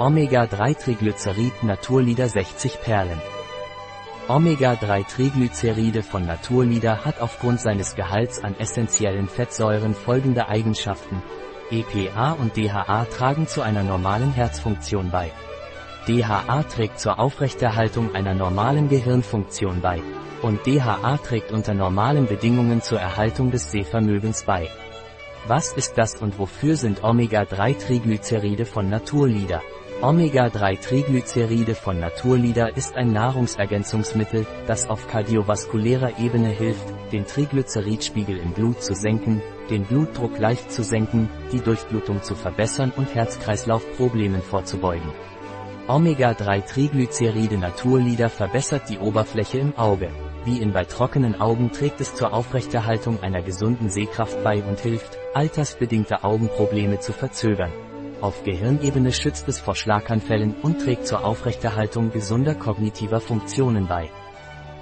Omega-3-Triglycerid Naturlider 60 Perlen. Omega-3-Triglyceride von Naturlider hat aufgrund seines Gehalts an essentiellen Fettsäuren folgende Eigenschaften. EPA und DHA tragen zu einer normalen Herzfunktion bei. DHA trägt zur Aufrechterhaltung einer normalen Gehirnfunktion bei. Und DHA trägt unter normalen Bedingungen zur Erhaltung des Sehvermögens bei. Was ist das und wofür sind Omega-3-Triglyceride von Naturlider? Omega-3-Triglyceride von Naturlider ist ein Nahrungsergänzungsmittel, das auf kardiovaskulärer Ebene hilft, den Triglyceridspiegel im Blut zu senken, den Blutdruck leicht zu senken, die Durchblutung zu verbessern und Herz-Kreislauf-Problemen vorzubeugen. Omega-3-Triglyceride Naturlider verbessert die Oberfläche im Auge. Wie in bei trockenen Augen trägt es zur Aufrechterhaltung einer gesunden Sehkraft bei und hilft, altersbedingte Augenprobleme zu verzögern. Auf Gehirnebene schützt es vor Schlaganfällen und trägt zur Aufrechterhaltung gesunder kognitiver Funktionen bei.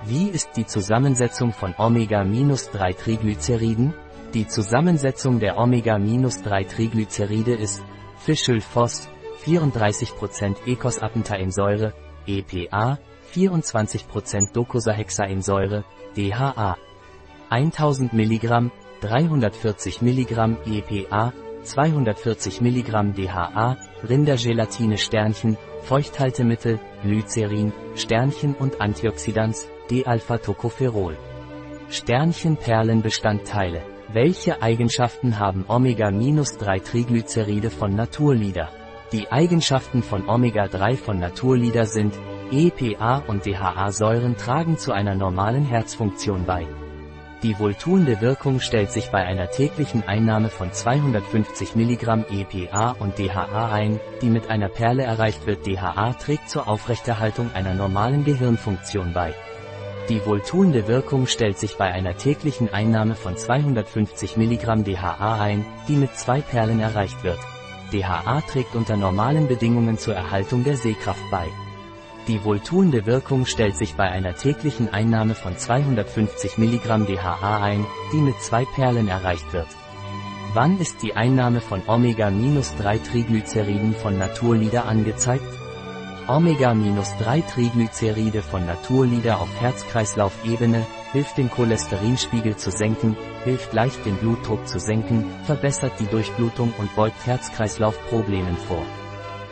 Wie ist die Zusammensetzung von Omega-3-Triglyceriden? Die Zusammensetzung der Omega-3-Triglyceride ist Fischölphos, 34% Eicosapentaensäure, EPA, 24% Docosahexaensäure, DHA. 1000 mg, 340 mg EPA, 240 mg DHA, Rindergelatine Sternchen, Feuchthaltemittel, Glycerin, Sternchen und Antioxidants, D-Alpha-Tocopherol. Sternchenperlenbestandteile. Welche Eigenschaften haben Omega-3-Triglyceride von Naturlieder? Die Eigenschaften von Omega-3 von Naturlieder sind, EPA und DHA-Säuren tragen zu einer normalen Herzfunktion bei. Die wohltuende Wirkung stellt sich bei einer täglichen Einnahme von 250 mg EPA und DHA ein, die mit einer Perle erreicht wird. DHA trägt zur Aufrechterhaltung einer normalen Gehirnfunktion bei. Die wohltuende Wirkung stellt sich bei einer täglichen Einnahme von 250 mg DHA ein, die mit zwei Perlen erreicht wird. DHA trägt unter normalen Bedingungen zur Erhaltung der Sehkraft bei. Die wohltuende Wirkung stellt sich bei einer täglichen Einnahme von 250 mg DHA ein, die mit zwei Perlen erreicht wird. Wann ist die Einnahme von Omega-3-Triglyceriden von Naturlieder angezeigt? Omega-3-Triglyceride von Naturlieder auf Herz-Kreislauf-Ebene hilft den Cholesterinspiegel zu senken, hilft leicht den Blutdruck zu senken, verbessert die Durchblutung und beugt Herz-Kreislauf-Problemen vor.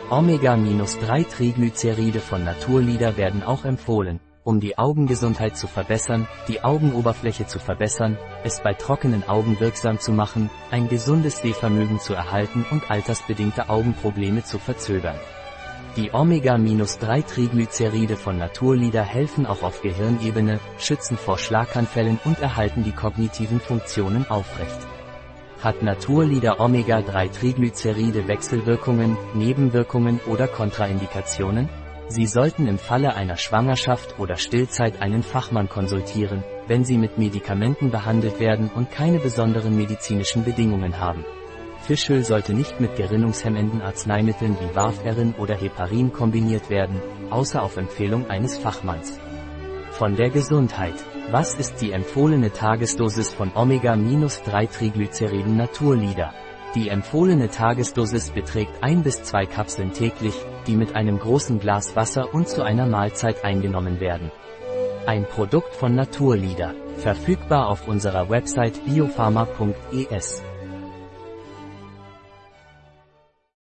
Omega-3-Triglyceride von Naturlieder werden auch empfohlen, um die Augengesundheit zu verbessern, die Augenoberfläche zu verbessern, es bei trockenen Augen wirksam zu machen, ein gesundes Sehvermögen zu erhalten und altersbedingte Augenprobleme zu verzögern. Die Omega-3-Triglyceride von Naturlieder helfen auch auf Gehirnebene, schützen vor Schlaganfällen und erhalten die kognitiven Funktionen aufrecht. Hat Naturlieder Omega-3-Triglyceride Wechselwirkungen, Nebenwirkungen oder Kontraindikationen? Sie sollten im Falle einer Schwangerschaft oder Stillzeit einen Fachmann konsultieren, wenn Sie mit Medikamenten behandelt werden und keine besonderen medizinischen Bedingungen haben. Fischöl sollte nicht mit gerinnungshemmenden Arzneimitteln wie Warfarin oder Heparin kombiniert werden, außer auf Empfehlung eines Fachmanns. Von der Gesundheit. Was ist die empfohlene Tagesdosis von Omega-3-Triglyceriden Naturlieder? Die empfohlene Tagesdosis beträgt ein bis zwei Kapseln täglich, die mit einem großen Glas Wasser und zu einer Mahlzeit eingenommen werden. Ein Produkt von Naturlieder, verfügbar auf unserer Website biopharma.es.